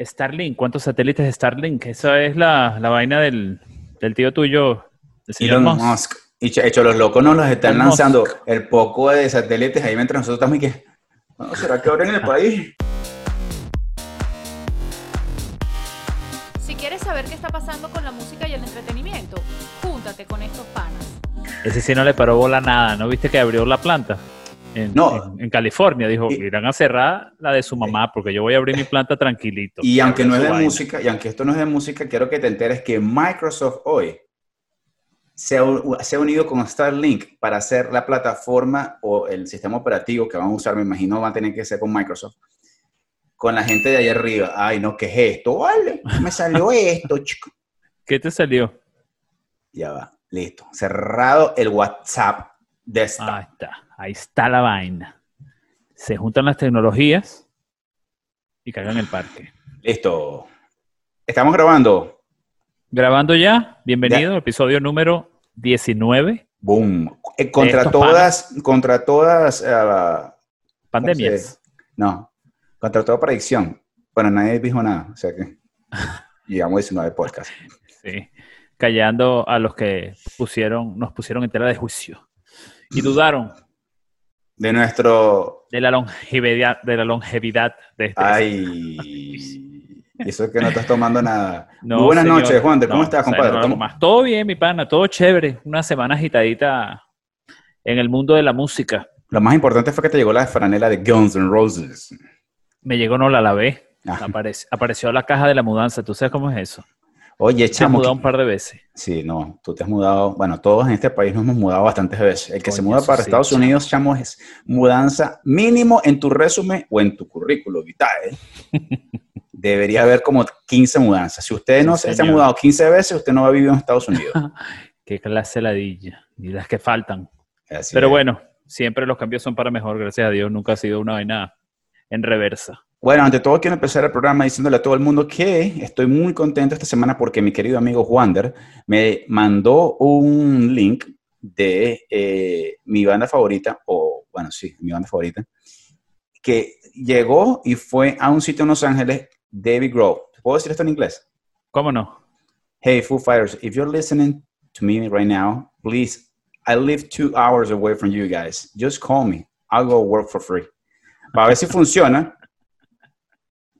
Starlink, ¿cuántos satélites de Starlink? Esa es la, la vaina del, del tío tuyo, el señor Elon Musk. Musk. Y ch- hecho, los locos nos los están Elon lanzando Musk. el poco de satélites ahí mientras nosotros estamos y que, "Bueno, ¿será que ahora en el país? Si quieres saber qué está pasando con la música y el entretenimiento, júntate con estos panas. Ese sí no le paró bola nada, ¿no viste que abrió la planta? En, No. en, en California, dijo, Y- irán a cerrar la de su mamá porque yo voy a abrir mi planta tranquilito. Y aunque no es de vaina. música, y aunque esto no es de música, quiero que te enteres que Microsoft hoy se ha, u- se ha unido con Starlink para hacer la plataforma o el sistema operativo que van a usar, me imagino, va a tener que ser con Microsoft, con la gente de allá arriba. Ay, no, ¿qué es esto? Vale, me salió esto, chico. ¿Qué te salió? Ya va, listo. Cerrado el WhatsApp desktop. Ahí está, ahí está la vaina. Se juntan las tecnologías y cagan el parque. Listo. Estamos grabando. Grabando ya, bienvenido al episodio número 19, Boom. Eh, contra todas, contra todas, ah, pandemias. no, contra toda predicción. Bueno, nadie dijo nada, o sea que llegamos a 19 podcasts. Sí, callando a los que pusieron, nos pusieron en tela de juicio y dudaron De nuestro, de la longevidad, de la longevidad de este. ay, eso es que no estás tomando nada. No, Muy buenas señor. noches, Juan, ¿cómo No, estás, o sea, compadre? no hago ¿Cómo- más. Todo bien, mi pana, todo chévere. Una semana agitadita en el mundo de la música. Lo más importante fue que te llegó la franela de Guns N' Roses. Me llegó, no la lavé. Ah. Apareció, apareció la caja de la mudanza. ¿Tú sabes cómo es eso? Oye, Se ha chamo, mudado un par de veces. Sí, no, tú te has mudado, bueno, todos en este país nos hemos mudado bastantes veces. El que se muda para sí, Estados chamo. Unidos, chamo, es mudanza mínimo en tu resumen o en tu currículo vitae. Debería haber como 15 mudanzas. Si usted no se ha mudado 15 veces, usted no ha vivido en Estados Unidos. Qué clase ladilla. Y las que faltan. Así Pero es. bueno, siempre los cambios son para mejor, gracias a Dios. Nunca ha sido una vaina en reversa. Bueno, ante todo quiero empezar el programa diciéndole a todo el mundo que estoy muy contento esta semana porque mi querido amigo Wander me mandó un link de eh, mi banda favorita, o bueno, sí, mi banda favorita, que llegó y fue a un sitio en Los Ángeles, David Grohl. ¿Puedo decir esto en inglés? ¿Cómo no? Hey, Foo Fighters, if you're listening to me right now, please, I live two hours away from you guys. Just call me. I'll go work for free. Para ver si funciona,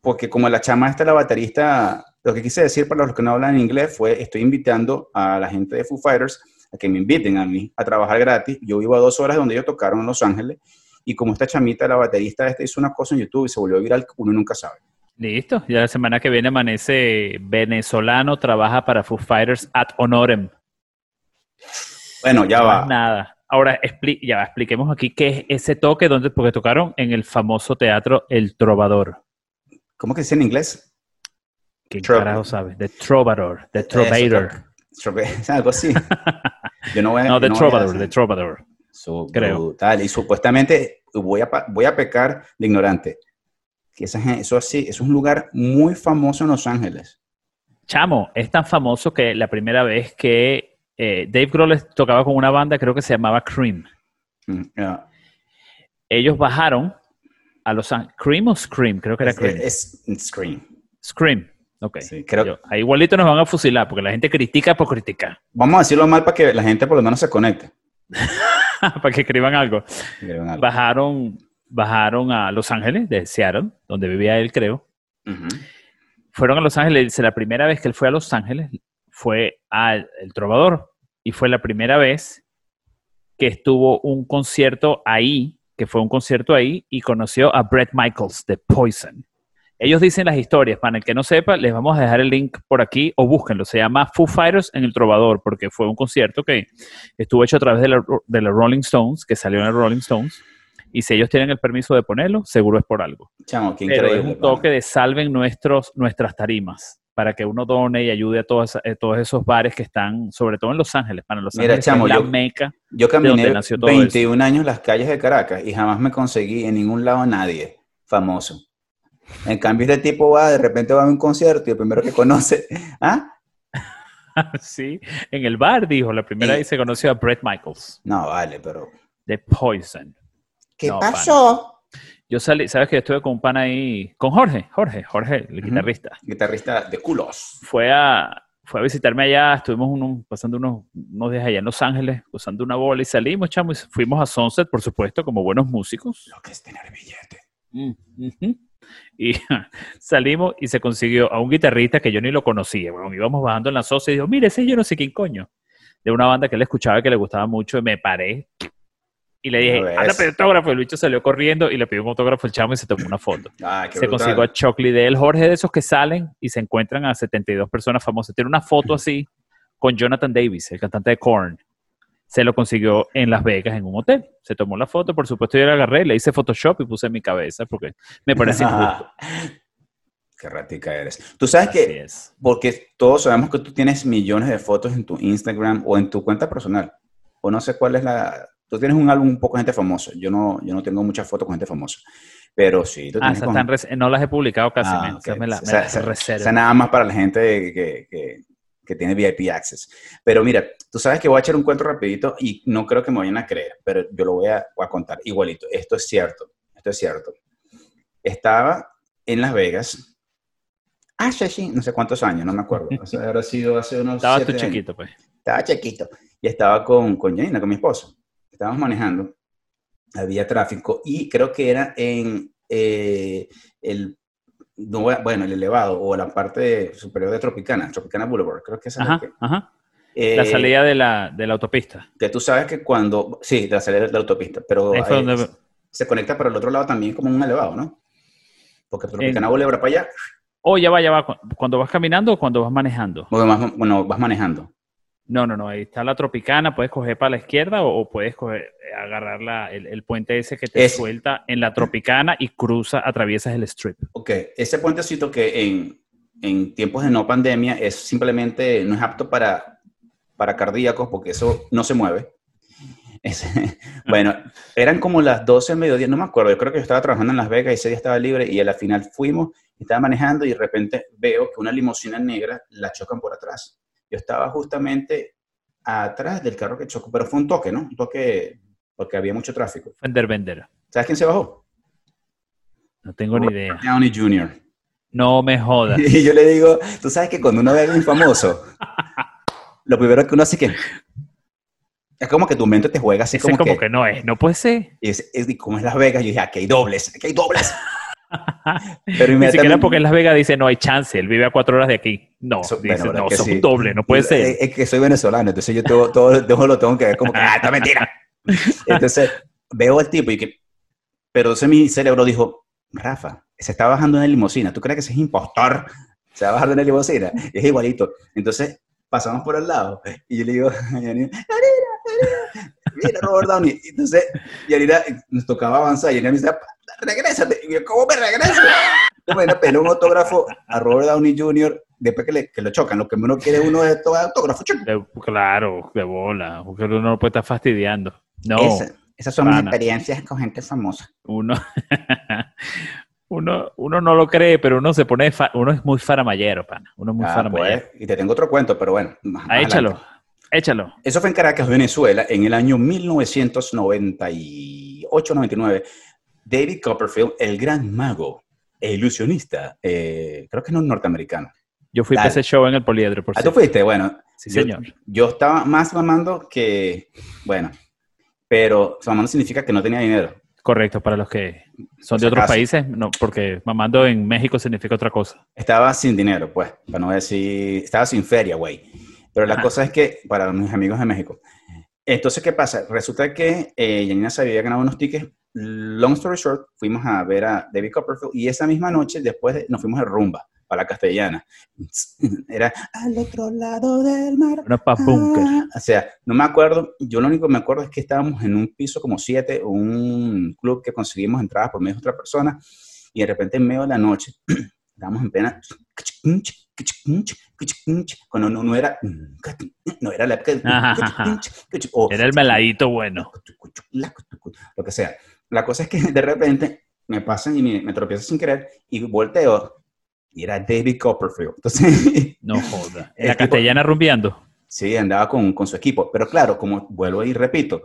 porque como la chama esta, la baterista, lo que quise decir para los que no hablan inglés fue, estoy invitando a la gente de Foo Fighters a que me inviten a mí a trabajar gratis. Yo vivo a dos horas de donde ellos tocaron en Los Ángeles, y como esta chamita, la baterista esta, hizo una cosa en YouTube y se volvió viral, uno nunca sabe. Listo. Ya la semana que viene amanece venezolano, trabaja para Foo Fighters ad honorem. Bueno, ya va. nada. Ahora, expli- ya expliquemos aquí qué es ese toque, donde, porque tocaron en el famoso teatro El Trovador. ¿Cómo que dice en inglés? ¿Quién Tro- carajo sabe? The Trovador, The. Trope- Algo así. Yo no voy a- No, The no Trovador, The Trovador. Su- creo. brutal. Y supuestamente voy a, voy a pecar de ignorante. Que esa eso así, es un lugar muy famoso en Los Ángeles. Chamo, es tan famoso que la primera vez que eh, Dave Grohl tocaba con una banda, creo que se llamaba Cream. Mm. Ellos bajaron a Los Ángeles. ¿Cream o Scream? Creo que era Cream. es- es Scream. Scream. Ok. Sí, creo- Yo- ahí igualito nos van a fusilar porque la gente critica por criticar. Vamos a decirlo mal para que la gente por lo menos se conecte. para que escriban algo. Escriban algo. Bajaron, bajaron a Los Ángeles, de Seattle, donde vivía él, creo. Fueron a Los Ángeles. Dice, la primera vez que él fue a Los Ángeles fue al El Trovador. Y fue la primera vez que estuvo un concierto ahí, que fue un concierto ahí, y conoció a Brett Michaels de Poison. Ellos dicen las historias, para el que no sepa, les vamos a dejar el link por aquí o búsquenlo. Se llama Foo Fighters en el Trovador, porque fue un concierto que estuvo hecho a través de la, de la Rolling Stones, que salió en el Rolling Stones. Y si ellos tienen el permiso de ponerlo, seguro es por algo. Chamo, qué Pero increíble. es un toque de salven nuestros, nuestras tarimas para que uno done y ayude a todas, a todos esos bares que están, sobre todo en Los Ángeles, para Los Mira, Ángeles, chamo, es la yo- meca. Yo caminé donde nació todo 21 años las calles de Caracas y jamás me conseguí en ningún lado a nadie famoso. En cambio, este tipo va, de repente va a un concierto y el primero que conoce, ¿ah? sí, en el bar, dijo, la primera Y- vez se conoció a Brett Michaels No, vale, pero de Poison. ¿qué No, pasó? Yo salí, sabes que yo estuve con un pan ahí, con Jorge, Jorge, Jorge, el guitarrista. Guitarrista de culos. Fue a, fue a visitarme allá, estuvimos unos- pasando unos, unos días allá en Los Ángeles, usando una bola y salimos, chamo, y fuimos a Sunset, por supuesto, como buenos músicos. Lo que es tener billete. Y salimos y se consiguió a un guitarrista que yo ni lo conocía. Bueno, íbamos bajando en la sosa y dijo, mire, ese yo no sé quién coño. De una banda que él escuchaba que le gustaba mucho y me paré. Y le dije, anda, pedir autógrafo. El bicho salió corriendo y le pidió un autógrafo al chamo y se tomó una foto. Ah, se brutal. consiguió a Chocli de él, Jorge, de esos que salen y se encuentran a 72 personas famosas. Tiene una foto así con Jonathan Davis, el cantante de Korn. Se lo consiguió en Las Vegas en un hotel. Se tomó la foto, por supuesto, yo la agarré, le hice Photoshop y puse en mi cabeza porque me parece injusto. Qué ratica eres. Tú sabes Así que, es. porque todos sabemos que tú tienes millones de fotos en tu Instagram o en tu cuenta personal. O no sé cuál es la... Tú tienes un álbum un poco de gente famosa. Yo no, yo no tengo muchas fotos con gente famosa. Pero sí, tú Ah, con- están no las he publicado casi, Ah, men. ok. Esas me, la- O me sea, las reservo. esa nada más para la gente que, que- que tiene VIP access. Pero mira, tú sabes que voy a echar un cuento rapidito y no creo que me vayan a creer, pero yo lo voy a, voy a contar igualito. Esto es cierto, esto es cierto. Estaba en Las Vegas, hace sí, no sé cuántos años, no me acuerdo. O sea, habrá sido hace unos Estaba tú siete años. chiquito, pues. Estaba chiquito. Y estaba con, con Janina, con mi esposo. Estábamos manejando. Había tráfico y creo que era en eh, el, no, bueno, el elevado o la parte superior de Tropicana, Tropicana Boulevard. Creo que esa es la Ajá, eh, La salida de la, de la autopista. Que tú sabes que cuando, sí, de la salida de la autopista, pero Ahí donde- se conecta para el otro lado también como un elevado, ¿no? Porque Tropicana Boulevard para allá, Oh, ya va, ya va. Cu- ¿Cuando vas caminando o cuando vas manejando? bueno, vas manejando. No, no, no. Ahí está la Tropicana. Puedes coger para la izquierda o, o puedes coger, eh, agarrar la- el, el puente ese que te Ese. suelta en la Tropicana y cruza, atraviesas el strip. Ok, ese puentecito que en, en tiempos de no pandemia es simplemente, no es apto para, para cardíacos porque eso no se mueve. Bueno, eran como las 12 del mediodía, no me acuerdo, yo creo que yo estaba trabajando en Las Vegas y ese día estaba libre y a la final fuimos, estaba manejando y de repente veo que una limusina negra la chocan por atrás. Yo estaba justamente atrás del carro que chocó, pero fue un toque, ¿no? Un toque porque había mucho tráfico. Fender Bender. ¿Sabes quién se bajó? No tengo ni idea. Downey Jr. No me jodas. Y yo le digo, tú sabes que cuando uno ve a alguien famoso, lo primero que uno hace que es como que tu mente te juega así Ese como, como, que, que, no es. No puede ser. y es, es- y como es Las Vegas, yo dije, aquí hay dobles, aquí hay dobles. Pero Ni siquiera porque en Las Vegas dice no hay chance. Él vive a cuatro horas de aquí. No, Eso- dice, bueno, no, que son sí. doble. No puede Es, ser. es que soy venezolano, entonces yo todo, todo, todo lo tengo que ver como que, ah, esta mentira. Entonces veo al tipo y que, pero entonces mi cerebro dijo, Rafa, se está bajando en la limusina, ¿tú crees que ese es impostor? Se va a bajar de la limusina, y es igualito. Entonces pasamos por al lado y yo le digo, mira Robert Downey. Y Entonces Yanira nos tocaba avanzar y Yanira me dice, regrésate. Y yo, ¿cómo me regreso? Bueno, peló un autógrafo a Robert Downey Jr. después que, le, que lo chocan. Lo que uno quiere uno es tomar autógrafo. De- claro, de bola. Porque uno no puede estar fastidiando. No, Esa- esas son mis experiencias con gente famosa. uno, uno, uno no lo cree, pero uno se pone, fa- uno es muy faramayero, pana. Uno es muy Ah, faramayero. pues, y te tengo otro cuento, pero bueno. más- Ah, más échalo, adelante. Échalo. Eso fue en Caracas, Venezuela, en el año 1998-99. David Copperfield, el gran mago e ilusionista, eh, creo que no es norteamericano. Yo fui Dale. para ese show en el Poliedro, por Ah, tú fuiste, bueno. Sí, yo- señor. Yo estaba más mamando que, bueno, pero mamando significa que no tenía dinero. Correcto, para los que son de otros países, no, porque mamando en México significa otra cosa. Estaba sin dinero, pues, para no decir, estaba sin feria, güey. Pero la Ajá. cosa es que, para mis amigos de México, entonces, ¿qué pasa? Resulta que eh, Janina se había ganado unos tickets. Long story short, fuimos a ver a David Copperfield y esa misma noche, después de- nos fuimos de rumba para la castellana. Era al otro lado del mar. Una pa' bunker. Ah, O sea, no me acuerdo, yo lo único que me acuerdo es que estábamos en un piso como siete, un club que conseguimos entradas por medio de otra persona, y de repente en medio de la noche, estábamos en plena, cuando no, no era, no era la época Era el meladito bueno. lo que sea. La cosa es que de repente me pasan y me, me tropiezo sin querer y volteo y era David Copperfield. Entonces, No joda. La castellana rumbeando. Sí, andaba con, con su equipo. Pero claro, como vuelvo y repito,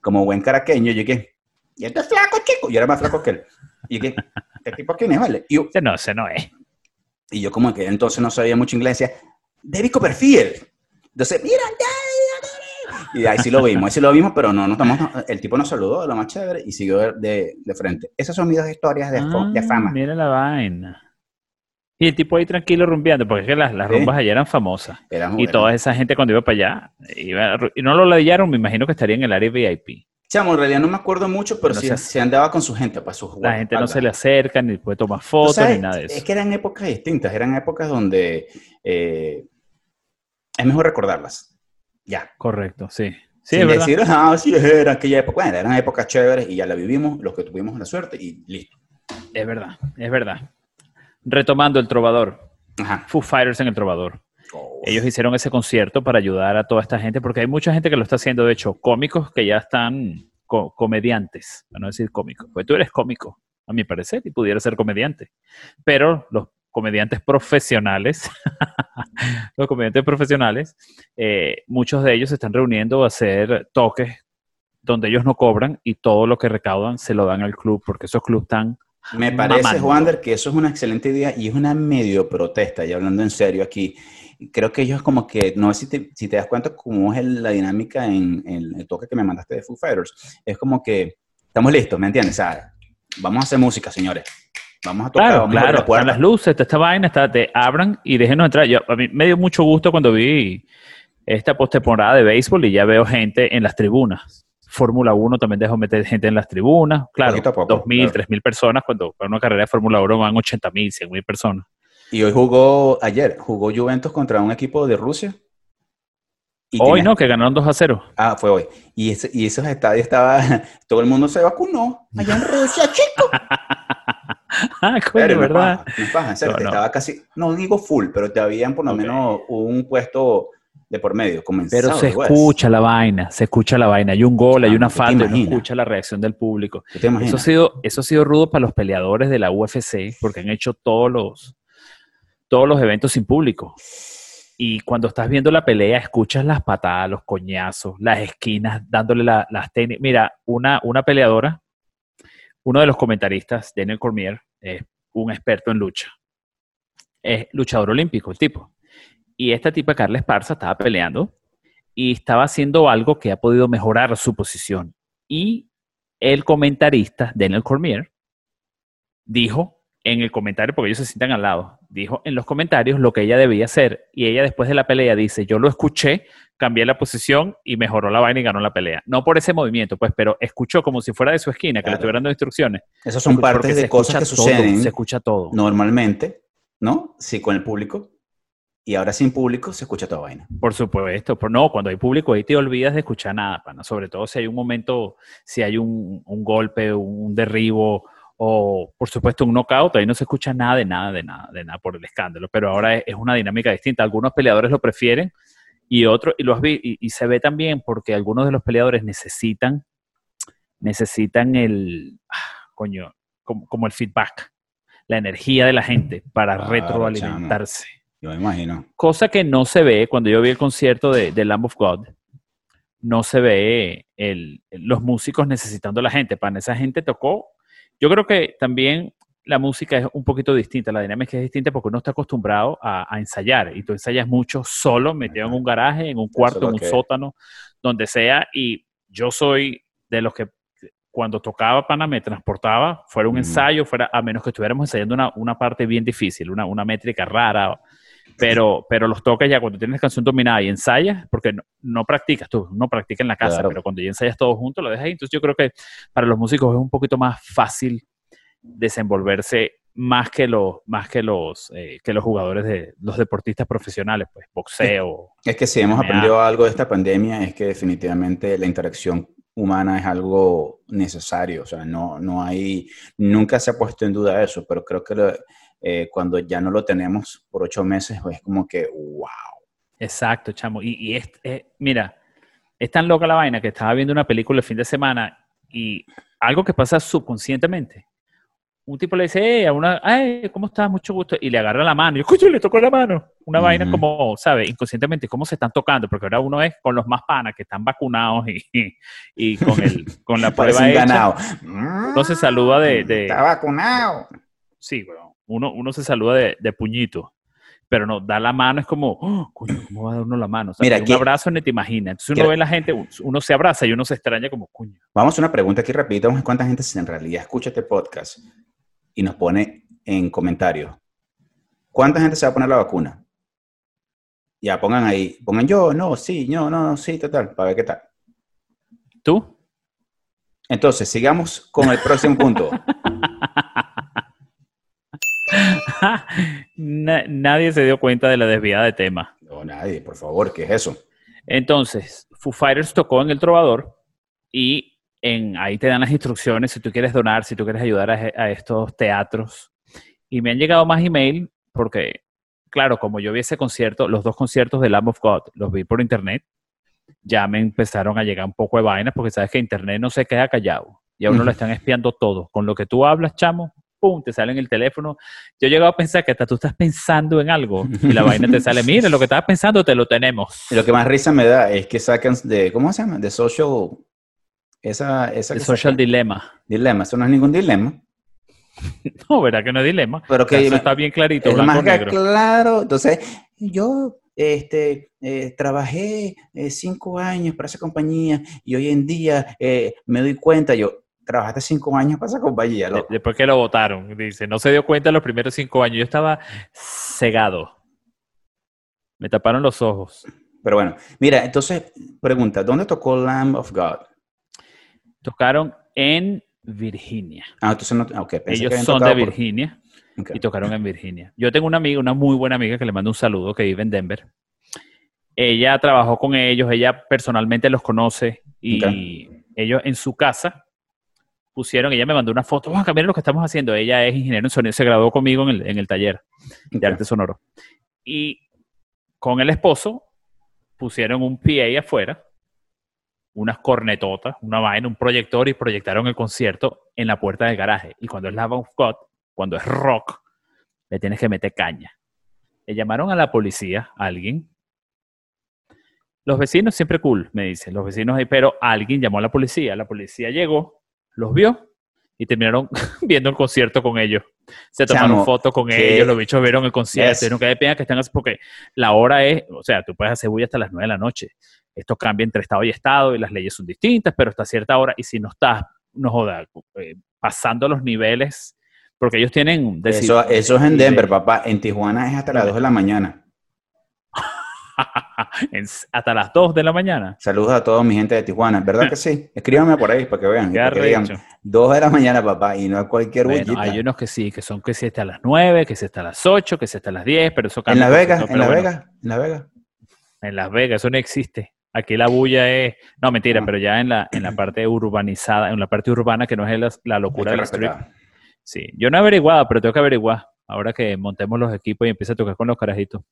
como buen caraqueño, llegué. Y este es flaco, chico. Yo era más flaco que él. Y que, ¿este tipo quién es, vale? Y yo, no, ese no es. Y yo como que entonces no sabía mucho inglés, decía, David Copperfield. Entonces, mira, David. Y ahí sí lo vimos, ahí sí lo vimos, pero no, no estamos, el tipo nos saludó, lo más chévere, y siguió de, de- frente. Esas son mis dos historias de, Ah, fama. Mira la vaina. Y el tipo ahí tranquilo rumbeando, porque es que las, las rumbas allá eran famosas. Y toda esa gente cuando iba para allá, iba y no lo ladillaron, me imagino que estaría en el área VIP. Chamo, en realidad no me acuerdo mucho, pero No sí, se- sí andaba con su gente, para sus La gente no se le acerca, ni puede tomar fotos, ni nada de eso. Es que eran épocas distintas, eran épocas donde eh, es mejor recordarlas. Ya. Correcto, sí. Sí, Sin es verdad. decir, ah, sí, era aquella época. Bueno, eran épocas chéveres y ya la vivimos, los que tuvimos la suerte y listo. Es verdad, es verdad. Retomando el trovador, Ajá. Foo Fighters en el trovador. Ellos hicieron ese concierto para ayudar a toda esta gente, porque hay mucha gente que lo está haciendo, de hecho, cómicos que ya están co- comediantes, para no decir cómicos, pues tú eres cómico, a mi parecer, y pudiera ser comediante. Pero los comediantes profesionales, los comediantes profesionales, eh, muchos de ellos se están reuniendo a hacer toques donde ellos no cobran y todo lo que recaudan se lo dan al club, porque esos clubes están Me parece, mamando. Wander, que eso es una excelente idea y es una medio protesta, y hablando en serio aquí. Creo que ellos como que, no sé si te, si te das cuenta cómo es el- la dinámica en, en el toque que me mandaste de Foo Fighters. Es como que estamos listos, ¿me entiendes? O sea, vamos a hacer música, señores. Vamos a tocar, Claro, vamos a claro, la están las luces, esta vaina, está, te abran y déjenos entrar. Yo, a mí me dio mucho gusto cuando vi esta postemporada de béisbol y ya veo gente en las tribunas. Fórmula 1 también dejó meter gente en las tribunas. Claro, poco, 2.000, claro. 3.000 personas, cuando para una carrera de Fórmula 1 van 80.000, 100.000 personas. Y hoy jugó, ayer, jugó Juventus contra un equipo de Rusia. Y Hoy no, que ganaron 2 a 0. Ah, fue hoy. Y, ese- y esos estadios estaba, todo el mundo se vacunó allá en Rusia, chico. ah, coño, Pero ¿verdad? paja, paja, en serio, No, no. estaba casi, no digo full, pero te habían por lo Ok. menos un puesto de por medio. comenzado, Pero se escucha la vaina, se escucha la vaina. Hay un gol, hay una ¿tú te falta imaginas? escucha la reacción del público. Eso ha, sido, eso ha sido rudo para los peleadores de la UFC porque han hecho todos los, todos los eventos sin público. Y cuando estás viendo la pelea, escuchas las patadas, los coñazos, las esquinas, dándole la- las técnicas. Mira, una, una peleadora, uno de los comentaristas, Daniel Cormier, es un experto en lucha. Es luchador olímpico, el tipo. Y esta tipa, Carla Esparza, estaba peleando y estaba haciendo algo que ha podido mejorar su posición. Y el comentarista, Daniel Cormier, dijo en el comentario, porque ellos se sientan al lado, dijo en los comentarios lo que ella debía hacer. Y ella después de la pelea dice, yo lo escuché, cambié la posición y mejoró la vaina y ganó la pelea. No por ese movimiento, pues, pero escuchó como si fuera de su esquina, que le estuvieran dando instrucciones. Esas son partes de cosas que todo, suceden se escucha todo. normalmente, ¿no? Sí, con el público. Y ahora sin público se escucha toda vaina. Por supuesto, pero no, cuando hay público ahí te olvidas de escuchar nada, pana. Sobre todo si hay un momento, si hay un, un golpe, un derribo o, por supuesto, un knockout, ahí no se escucha nada de nada, de nada, de nada por el escándalo. Pero ahora es, es una dinámica distinta. Algunos peleadores lo prefieren y otros, y, los y, y se ve también porque algunos de los peleadores necesitan, necesitan el, ah, coño, como, como el feedback, la energía de la gente para retroalimentarse Yo me imagino. cosa que no se ve cuando yo vi el concierto de, de Lamb of God. No se ve el, los músicos necesitando a la gente. Para esa gente tocó. Yo creo que también la música es un poquito distinta, la dinámica es distinta porque uno está acostumbrado a, a ensayar y tú ensayas mucho solo, metido en un garaje, en un cuarto, en un que- sótano, donde sea. Y yo soy de los que cuando tocaba pana me transportaba, fuera un ensayo, fuera, a menos que estuviéramos ensayando una, una parte bien difícil, una, una métrica rara, pero, pero los toques ya cuando tienes canción dominada y ensayas, porque no, no practicas tú, no practicas en la casa, Claro. pero cuando ya ensayas todo junto, lo dejas ahí. Entonces yo creo que para los músicos es un poquito más fácil desenvolverse más que los, más que los, eh, que los jugadores de los deportistas profesionales, pues boxeo. Es que si hemos aprendido algo de esta pandemia es que definitivamente la interacción humana es algo necesario. O sea, no, no hay, nunca se ha puesto en duda eso, pero creo que lo- eh, cuando ya no lo tenemos por ocho meses, pues es como que, wow. Exacto, chamo. Y, y es, es- mira, es tan loca la vaina que estaba viendo una película el fin de semana y algo que pasa subconscientemente. un tipo le dice, "Hey", a una, ay, ¿cómo estás? Mucho gusto. Y le agarra la mano. Y yo, le tocó la mano. Una vaina como, ¿sabes? Inconscientemente, ¿cómo se están tocando? Porque ahora uno es con los más panas que están vacunados y, y, y con, el, con la prueba hecha. ganado. Se saluda de, de- Está vacunado. sí, weón. Uno, uno se saluda de, de puñito. Pero no, da la mano es como, "Oh, coño, ¿cómo va a dar uno la mano? O sea, Mira, un aquí- abrazo ni te imaginas. Entonces uno ve a la gente, uno se abraza y uno se extraña como, coño. Vamos a una pregunta aquí rapidito. Vamos a ver cuánta gente en realidad escucha este podcast y nos pone en comentarios. ¿Cuánta gente se va a poner la vacuna? Ya, pongan ahí. Pongan yo, no, sí, no, no, sí, total, para ver qué tal. ¿Tú? Entonces, sigamos con el próximo punto. Na- nadie se dio cuenta de la desviada de tema. No, nadie, por favor, ¿qué es eso? Entonces, Foo Fighters tocó en El Trovador y en, ahí te dan las instrucciones si tú quieres donar, si tú quieres ayudar a, a estos teatros. Y me han llegado más email porque, claro, como yo vi ese concierto, los dos conciertos de Lamb of God, los vi por internet, ya me empezaron a llegar un poco de vainas porque sabes que internet no se queda callado y a uno lo están espiando todo. Con lo que tú hablas, chamo, pum, te sale en el teléfono. Yo he llegado a pensar que hasta tú estás pensando en algo y la vaina te sale, mire, lo que estabas pensando te lo tenemos. Y lo que más risa me da es que sacan de, ¿cómo se llama? De social, esa, esa El que social sacan. dilema. dilema. Eso no es ningún dilema. No, ¿verdad que no es dilema? Pero que Eso está bien clarito, es blanco negro. claro. Entonces, yo este, eh, trabajé eh, cinco años para esa compañía y hoy en día eh, me doy cuenta, yo, trabajaste cinco años para esa compañía, loco. Después que lo votaron, dice, no se dio cuenta los primeros cinco años. Yo estaba cegado. Me taparon los ojos. Pero bueno, mira, entonces, pregunta, ¿dónde tocó Lamb of God? Tocaron en Virginia. Ah, entonces no, ah, ok, pensé Ellos son de por- Virginia y tocaron en Virginia. Yo tengo una amiga, una muy buena amiga que le mando un saludo, que vive en Denver. Ella trabajó con ellos, ella personalmente los conoce y ellos en su casa pusieron, ella me mandó una foto, Juanca, miren lo que estamos haciendo. Ella es ingeniero en sonido, se graduó conmigo en el, en el taller de arte sonoro. Y con el esposo pusieron un PA afuera, unas cornetotas, una vaina, un proyector y proyectaron el concierto en la puerta del garaje. Y cuando es Love of God, cuando es rock, le tienes que meter caña. Le llamaron a la policía, a alguien. Los vecinos siempre cool, me dicen, los vecinos ahí, pero alguien llamó a la policía. La policía llegó, los vio y terminaron viendo el concierto con ellos. Se tomaron fotos con ellos, los bichos vieron el concierto. Yes. Y nunca de pena que están así, porque la hora es, o sea, tú puedes hacer bulla hasta las 9 de la noche. Esto cambia entre estado y estado y las leyes son distintas, pero hasta cierta hora, y si no estás, no joda, eh, pasando los niveles, porque ellos tienen... Eso, eso es en Denver, papá. En Tijuana es hasta las 2 de la mañana. en- hasta las 2 de la mañana. Saludos a toda mi gente de Tijuana. ¿Verdad que sí? Escríbanme por ahí para que vean. para que digan, arrecho. 2 de la mañana, papá, y no es cualquier Bueno, bullita. hay unos que sí, que son que si hasta las 9, que si hasta las 8, que si hasta las 10, pero eso En cambia. Las un Vegas, en Las bueno, Vegas, en Las Vegas. En Las Vegas, eso no existe. Aquí la bulla es. No, mentira, Ah. pero ya en la, en la parte urbanizada, en la parte urbana que no es la, la locura del strip. Sí, yo no he averiguado, pero tengo que averiguar. Ahora que montemos los equipos y empiece a tocar con los carajitos.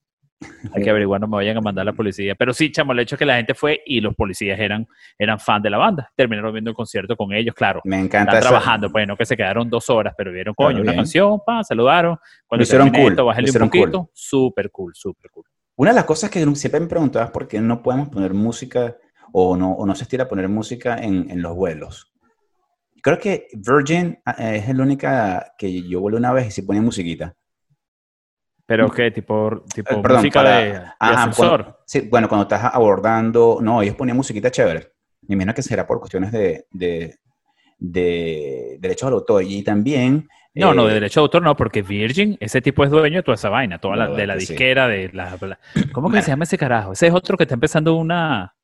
Hay que averiguar, no me vayan a mandar la policía. Pero sí, chamo, el hecho es que la gente fue y los policías eran, eran fan de la banda. Terminaron viendo el concierto con ellos, claro. Me encanta Están trabajando, pues no que se quedaron dos horas, pero vieron, coño, Claro, una bien. canción, pa, saludaron. Cuando hicieron cool, esto, bájale un hicieron cool. poquito. Súper cool, súper cool. Una de las cosas que siempre me preguntaba es por qué no podemos poner música o no, o no se estira poner música en, en los vuelos. Creo que Virgin eh, es la única que yo volé una vez y se ponía musiquita. Pero qué, tipo, tipo Eh, perdón, música para- de, de Ajá, ascensor. cuando- sí, bueno, cuando estás abordando, no, ellos ponían musiquita chévere. Me imagino que será por cuestiones de, de, de derechos al autor. Y también... No, no, eh, de derecho de autor no, porque Virgin, ese tipo es dueño de toda esa vaina, toda la, de la sí. disquera, de la, la- ¿Cómo que Bueno. se llama ese carajo? Ese es otro que está empezando una...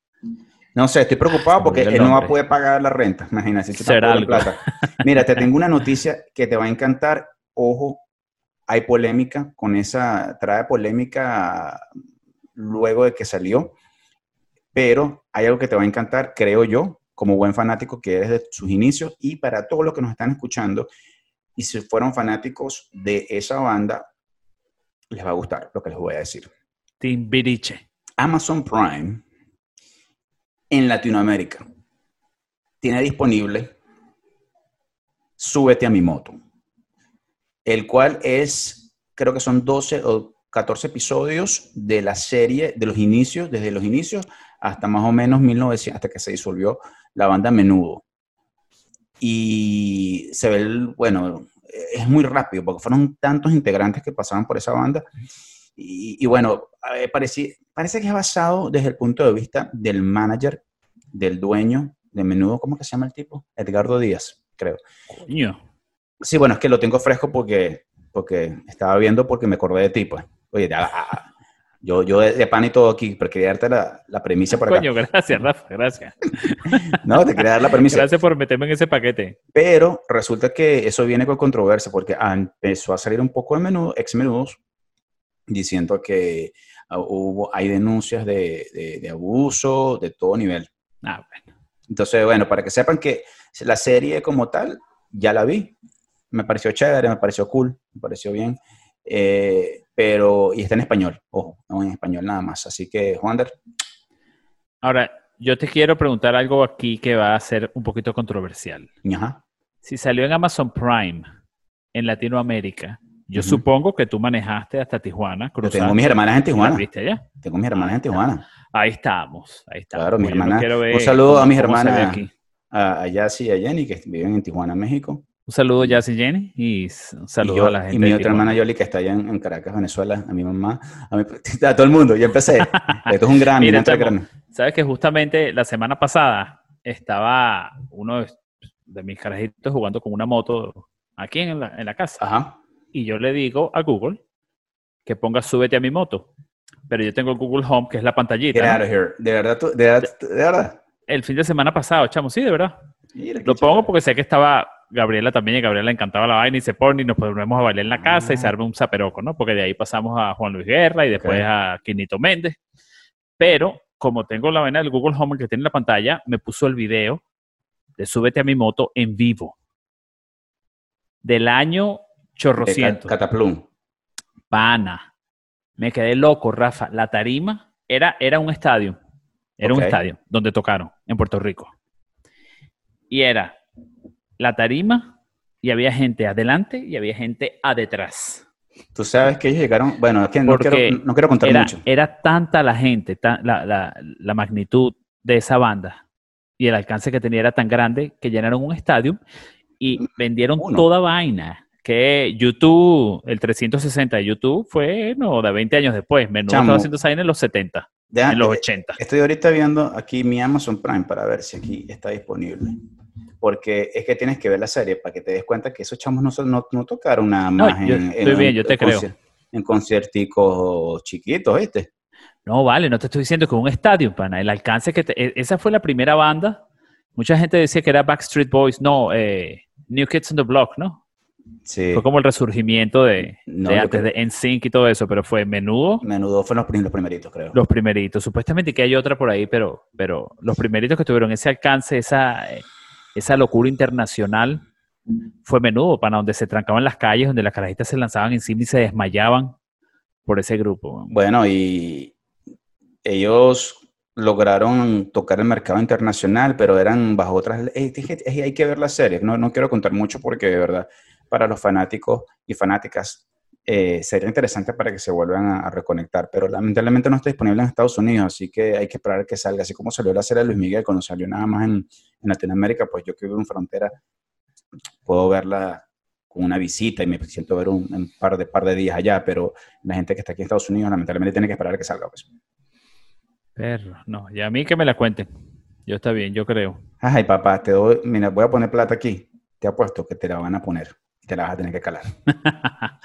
No sé, estoy preocupado porque él no va a poder pagar la renta. Imagínate, si Será la algo. plata. Mira, te tengo una noticia que te va a encantar. Ojo, hay polémica con esa, trae polémica luego de que salió, pero hay algo que te va a encantar, creo yo, como buen fanático que eres de sus inicios y para todos los que nos están escuchando y si fueron fanáticos de esa banda, les va a gustar lo que les voy a decir. Timbiriche. Amazon Prime en Latinoamérica tiene disponible Súbete a mi moto. El cual es, creo que son 12 o 14 episodios de la serie, de los inicios, desde los inicios hasta más o menos 1900, hasta que se disolvió la banda Menudo. Y se ve, bueno, es muy rápido, porque fueron tantos integrantes que pasaban por esa banda. Y, bueno, parece, parece que es basado desde el punto de vista del manager, del dueño de Menudo, ¿cómo que se llama el tipo? Edgardo Díaz, creo. Coño. Sí, bueno, es que lo tengo fresco porque, porque estaba viendo porque me acordé de ti, pues. Oye, ya, yo, yo de, de, pan y todo aquí, pero quería darte la, la premisa para Coño, gracias, Rafa, gracias. no, te quería dar la premisa. Gracias por meterme en ese paquete. Pero resulta que eso viene con controversia porque empezó a salir un poco de menudo, ex menudos, diciendo que uh, hubo, hay denuncias de, de, de, abuso de todo nivel. Ah, bueno. Entonces, bueno, para que sepan que la serie como tal, ya la vi. Me pareció chévere, me pareció cool, me pareció bien. Eh, pero, y está en español, ojo, no en español nada más. Así que, Juander. Ahora, yo te quiero preguntar algo aquí que va a ser un poquito controversial. Ajá. Si salió en Amazon Prime en Latinoamérica, yo uh -huh. supongo que tú manejaste hasta Tijuana. Yo tengo mis hermanas en Tijuana. ¿Viste allá? Tengo mis hermanas en Tijuana. Ahí estamos, ahí estamos. Claro, mis hermanas. Un saludo a mis hermanas, a, a Yassi y a Jenny, que viven en Tijuana, México. Un saludo a Jazz y Jenny y un saludo y yo, a la gente. Y mi otra hermana Yoli, que está allá en, en, Caracas, Venezuela, a mi mamá, a, mi, a todo el mundo. Ya empecé. Esto es un gran, Mira, estamos, Sabes que justamente la semana pasada estaba uno de, de, mis carajitos jugando con una moto aquí en la, en la casa. Ajá. Y yo le digo a Google que ponga súbete a mi moto. Pero yo tengo el Google Home, que es la pantallita. Get out of here. ¿De verdad? Tú, de, verdad, ¿De verdad? El fin de semana pasado, chamo, sí, de verdad. Mira, Lo pongo porque sé que estaba Gabriela también, y a Gabriela le encantaba la vaina y se pone y nos ponemos a bailar en la casa ah. y se arma un zaperoco, ¿no? Porque de ahí pasamos a Juan Luis Guerra y después okay. a Quinito Méndez. Pero como tengo la vaina del Google Home que tiene la pantalla, me puso el video de Súbete a mi moto en vivo. Del año chorrociento. Cataplum. Pana. Me quedé loco, Rafa. La tarima era, era un estadio. Era okay. un estadio donde tocaron en Puerto Rico. Y era la tarima y había gente adelante y había gente adetrás. Tú sabes que ellos llegaron, bueno, es que no, quiero, no quiero, contar era, mucho. Era tanta la gente, ta, la, la, la, magnitud de esa banda y el alcance que tenía era tan grande que llenaron un estadio y vendieron Uno. toda vaina. Que YouTube, el 360 de YouTube fue, no, de 20 años después. Menudo Chamo, estaba haciendo esa en los 70, Deja, en los 80. Estoy ahorita viendo aquí mi Amazon Prime para ver si aquí está disponible porque es que tienes que ver la serie para que te des cuenta que esos chamos no, no, no tocaron nada más no, yo, en, estoy en, bien, yo te creo. en concierticos chiquitos, ¿viste? No, vale, no te estoy diciendo que un estadio, pana, el alcance que... Te, e, esa fue la primera banda. Mucha gente decía que era Backstreet Boys, no, eh, New Kids on the Block, ¿no? Sí. Fue como el resurgimiento de, no, de antes creo... de NSYNC y todo eso, pero fue Menudo. Menudo fueron los, los primeritos, creo. Los primeritos. Supuestamente que hay otra por ahí, pero, pero los primeritos que tuvieron ese alcance, esa... Eh, esa locura internacional fue menudo, para donde se trancaban las calles, donde las carajitas se lanzaban encima y se desmayaban por ese grupo. Bueno, y ellos lograron tocar el mercado internacional, pero eran bajo otras... Hay que ver la serie, no, no quiero contar mucho porque de verdad para los fanáticos y fanáticas eh, sería interesante para que se vuelvan a, a, reconectar, pero lamentablemente no está disponible en Estados Unidos, así que hay que esperar que salga, así como salió la serie de Luis Miguel, cuando salió nada más en, en Latinoamérica, pues yo que vivo en frontera, puedo verla con una visita y me siento ver un, un, par, de, par de días allá, pero la gente que está aquí en Estados Unidos lamentablemente tiene que esperar a que salga. Pues. Perro, no, y a mí que me la cuenten. Yo está bien, yo creo. Ay, papá, te doy, mira, voy a poner plata aquí. Te apuesto que te la van a poner te la vas a tener que calar.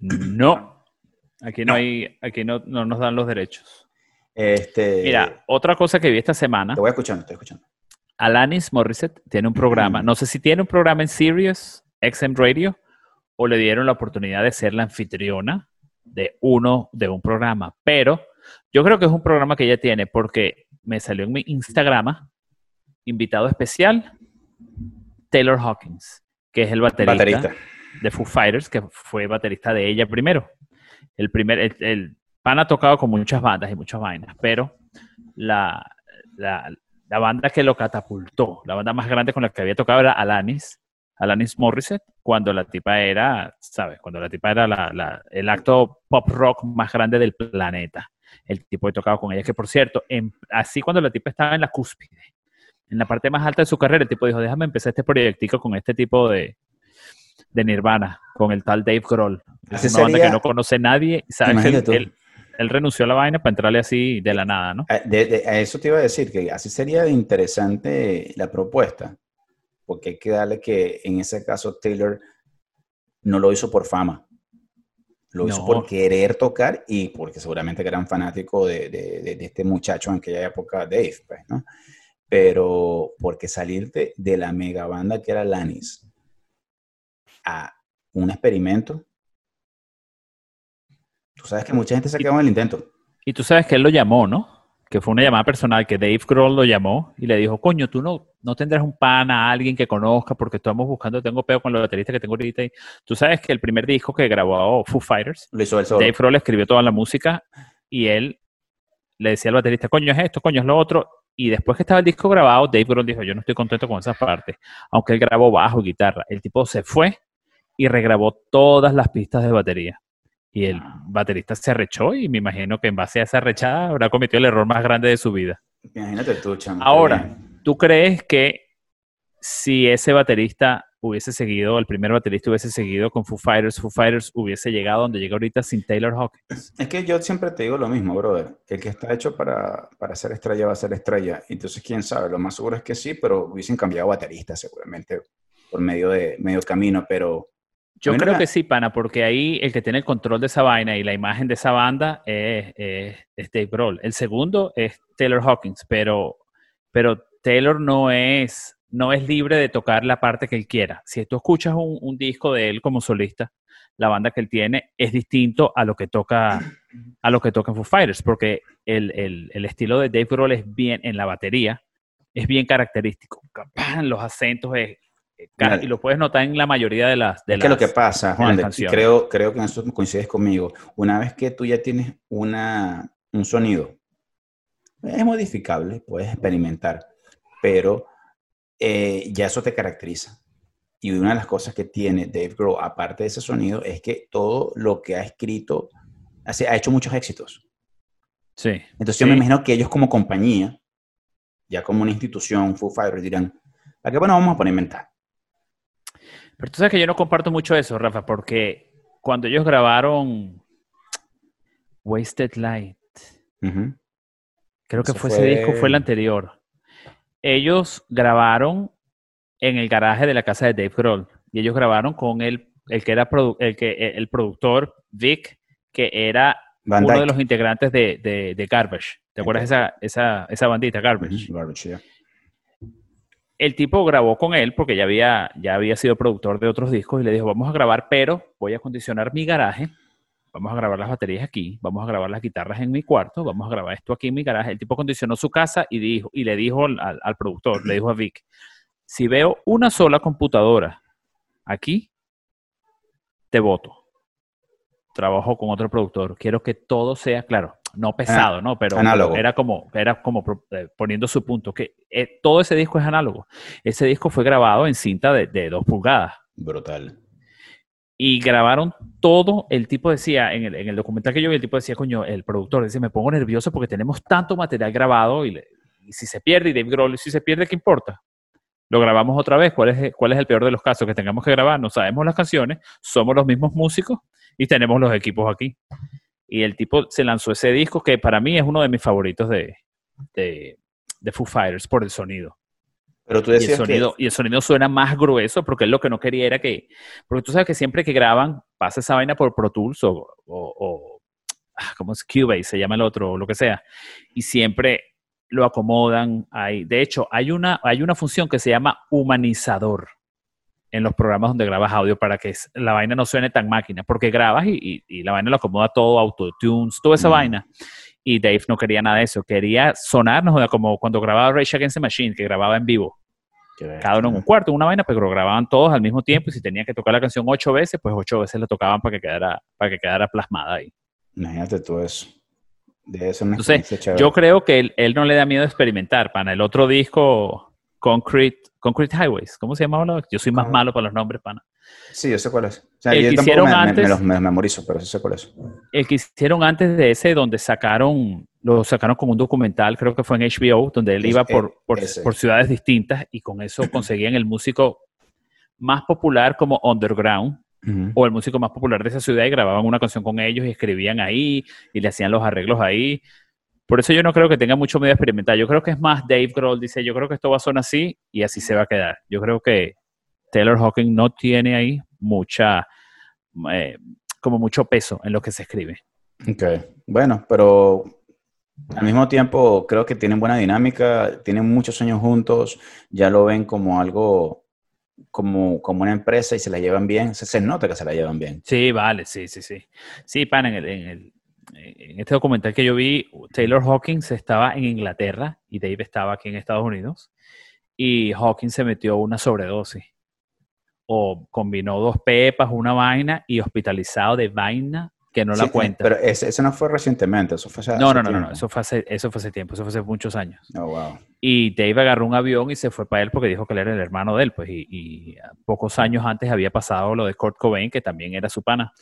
no, aquí no, no. hay, aquí no, no, nos dan los derechos. Este, Mira, otra cosa que vi esta semana. Te voy escuchando, te estoy escuchando. Alanis Morissette tiene un programa, no sé si tiene un programa en Sirius, XM Radio, o le dieron la oportunidad de ser la anfitriona de uno de un programa, pero yo creo que es un programa que ella tiene porque me salió en mi Instagram invitado especial Taylor Hawkins que es el baterista, baterista, de Foo Fighters, que fue baterista de ella primero. El primer, el, el, Pan ha tocado con muchas bandas y muchas vainas, pero la, la, la, banda que lo catapultó, la banda más grande con la que había tocado era Alanis, Alanis Morissette cuando la tipa era, ¿sabes? Cuando la tipa era la- la- el acto pop rock más grande del planeta. El tipo que tocaba con ella, que por cierto, en- así cuando la tipa estaba en la cúspide, en la parte más alta de su carrera, el tipo dijo, déjame empezar este proyectico con este tipo de, de Nirvana, con el tal Dave Grohl. Es una banda que no conoce nadie. ¿Sabes? Él, él- él renunció a la vaina para entrarle así de la nada, ¿no? A, de- de- a eso te iba a decir, que así sería interesante la propuesta, porque hay que darle que en ese caso Taylor no lo hizo por fama, lo hizo por querer tocar y porque seguramente que era un fanático de este muchacho en aquella época, Dave, pues, ¿no? Pero porque salirte de la mega banda que era Lanis a un experimento, tú sabes que mucha gente se quedado en el intento. Y tú sabes que él lo llamó, ¿no? Que fue una llamada personal que Dave Grohl lo llamó y le dijo, coño, tú no, no tendrás un pana, alguien que conozca, porque estamos buscando, tengo peo con la baterista que tengo ahorita. Y tú sabes que el primer disco que grabó Foo Fighters, Lo hizo él solo. Dave Grohl escribió toda la música y él le decía al baterista, coño, es esto, coño, es lo otro. Y después que estaba el disco grabado, Dave Grohl dijo, yo no estoy contento con esas partes, aunque él grabó bajo y guitarra. El tipo se fue y regrabó todas las pistas de batería. Y el Ah. baterista se arrechó y me imagino que en base a esa rechada habrá cometido el error más grande de su vida. Imagínate tú, chamo. Ahora. ¿tú crees que si ese baterista hubiese seguido, el primer baterista hubiese seguido con Foo Fighters, Foo Fighters hubiese llegado donde llega ahorita sin Taylor Hawkins? Es que yo siempre te digo lo mismo, brother. El que está hecho para, para ser estrella va a ser estrella. Entonces, quién sabe, lo más seguro es que sí, pero hubiesen cambiado baterista seguramente por medio de medio camino, pero Yo creo que sí, pana, porque ahí el que tiene el control de esa vaina y la imagen de esa banda es, es- es Dave Grohl. El segundo es Taylor Hawkins, pero, pero Taylor no es, no es libre de tocar la parte que él quiera. Si tú escuchas un, un disco de él como solista, la banda que él tiene es distinto a lo que toca a lo que toca en Foo Fighters, porque el, el- el estilo de Dave Grohl es bien en la batería, es bien característico. ¡Pam! Los acentos es, eh, Mira. y lo puedes notar en la mayoría de las de es que lo que pasa, Juan, de- creo, creo que en eso coincides conmigo. Una vez que tú ya tienes una, un sonido, es modificable, puedes experimentar, pero eh, ya eso te caracteriza. Y una de las cosas que tiene Dave Grohl, aparte de ese sonido, es que todo lo que ha escrito, hace- ha hecho muchos éxitos. Sí. Entonces yo me imagino que ellos como compañía, ya como una institución, Foo Fighters, dirán, ¿para qué bueno vamos a poner inventar? Pero tú sabes que yo no comparto mucho eso, Rafa, porque cuando ellos grabaron Wasted Light, creo que fue, ese disco, fue el anterior. Ellos grabaron en el garaje de la casa de Dave Grohl y ellos grabaron con el, el que era produ- el, que, el productor Vic, que era uno de los integrantes de, de, de Garbage. ¿Te acuerdas esa, esa, esa bandita, Garbage? Garbage, yeah. el tipo grabó con él porque ya había, ya había sido productor de otros discos y le dijo, vamos a grabar, pero voy a acondicionar mi garaje, vamos a grabar las baterías aquí, vamos a grabar las guitarras en mi cuarto, vamos a grabar esto aquí en mi garaje. El tipo acondicionó su casa y, dijo, y le dijo al, al productor, le dijo a Vic, si veo una sola computadora aquí, te voto. Trabajo con otro productor. Quiero que todo sea, claro, no pesado, ¿no? Pero análogo. era como, era como eh, poniendo su punto, que eh, todo ese disco es análogo. Ese disco fue grabado en cinta de, de dos pulgadas. Brutal. Y grabaron todo, el tipo decía, en el, en el documental que yo vi, el tipo decía, coño, el productor dice, me pongo nervioso porque tenemos tanto material grabado y, le- y si se pierde, y Dave Grohl, si se pierde, ¿qué importa? Lo grabamos otra vez, ¿cuál es, ¿cuál es el peor de los casos? Que tengamos que grabar, no sabemos las canciones, somos los mismos músicos y tenemos los equipos aquí. Y el tipo se lanzó ese disco que para mí es uno de mis favoritos de, de, de Foo Fighters por el sonido. Pero tú Y el, decías sonido, y el sonido suena más grueso porque él lo que no quería era que. Porque tú sabes que siempre que graban, pasa esa vaina por Pro Tools o. o, o ah, ¿Cómo es? Cubase, se llama el otro, o lo que sea. Y siempre lo acomodan ahí. De hecho, hay una, hay una función que se llama humanizador en los programas donde grabas audio para que la vaina no suene tan máquina. Porque grabas y, y- y la vaina lo acomoda todo, autotunes, toda esa Mm. vaina. Y Dave no quería nada de eso. Quería sonar, no joda, como cuando grababa Rage Against the Machine, que grababa en vivo. Cada uno en un cuarto, en una vaina, pero grababan todos al mismo tiempo y si tenían que tocar la canción ocho veces, pues ocho veces la tocaban para que quedara, para que quedara plasmada ahí. Imagínate tú eso. Debe ser una Entonces, chévere. Yo creo que él, él no le da miedo experimentar, para el otro disco, Concrete, Concrete Highways. ¿Cómo se llamaba? Yo soy más malo para los nombres, pana. Sí, yo sé cuál es. O sea, El yo que hicieron me, me- me antes- los me los memorizo, pero sí sé cuál es. El que hicieron antes de ese, donde sacaron, lo sacaron como un documental, creo que fue en HBO, donde él Es- iba por, e- por, ciudades distintas y con eso conseguían el músico más popular como underground o el músico más popular de esa ciudad y grababan una canción con ellos y escribían ahí y le hacían los arreglos ahí. Por eso yo no creo que tenga mucho medio experimental. Yo creo que es más Dave Grohl dice, yo creo que esto va a sonar así y así se va a quedar. Yo creo que Taylor Hawking no tiene ahí mucha, eh, como mucho peso en lo que se escribe. Ok, bueno, pero al mismo tiempo creo que tienen buena dinámica, tienen muchos años juntos, ya lo ven como algo, como, como una empresa y se la llevan bien, se, se nota que se la llevan bien. Sí, vale, sí, sí, sí. Sí, pan, en, el- en, el- en este documental que yo vi, Taylor Hawkins estaba en Inglaterra y Dave estaba aquí en Estados Unidos y Hawkins se metió una sobredosis o combinó dos pepas, una vaina y hospitalizado de vaina que no la cuenta. Pero ese, ese no fue recientemente, eso fue hace, no, hace no, no, no, eso fue, hace, eso fue hace tiempo, eso fue hace muchos años. Oh, wow. Y Dave agarró un avión y se fue para él porque dijo que él era el hermano de él, pues, y, y pocos años antes había pasado lo de Kurt Cobain, que también era su pana.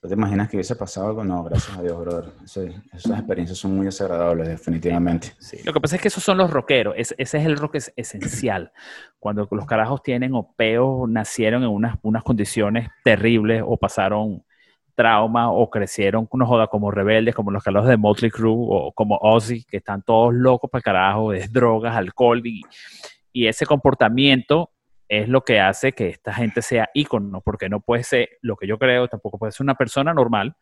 ¿Tú te imaginas que hubiese pasado algo? No, gracias a Dios, brother. Esas experiencias son muy desagradables, definitivamente. Sí, lo que pasa es que esos son los rockeros, es- ese es el rock es esencial. Cuando los carajos tienen o peos, nacieron en unas, unas condiciones terribles o pasaron trauma o crecieron, no joda, como rebeldes, como los carajos de Motley Crue o como Ozzy, que están todos locos para el carajo, es drogas, alcohol y, y ese comportamiento es lo que hace que esta gente sea ícono, porque no puede ser lo que yo creo, tampoco puede ser una persona normal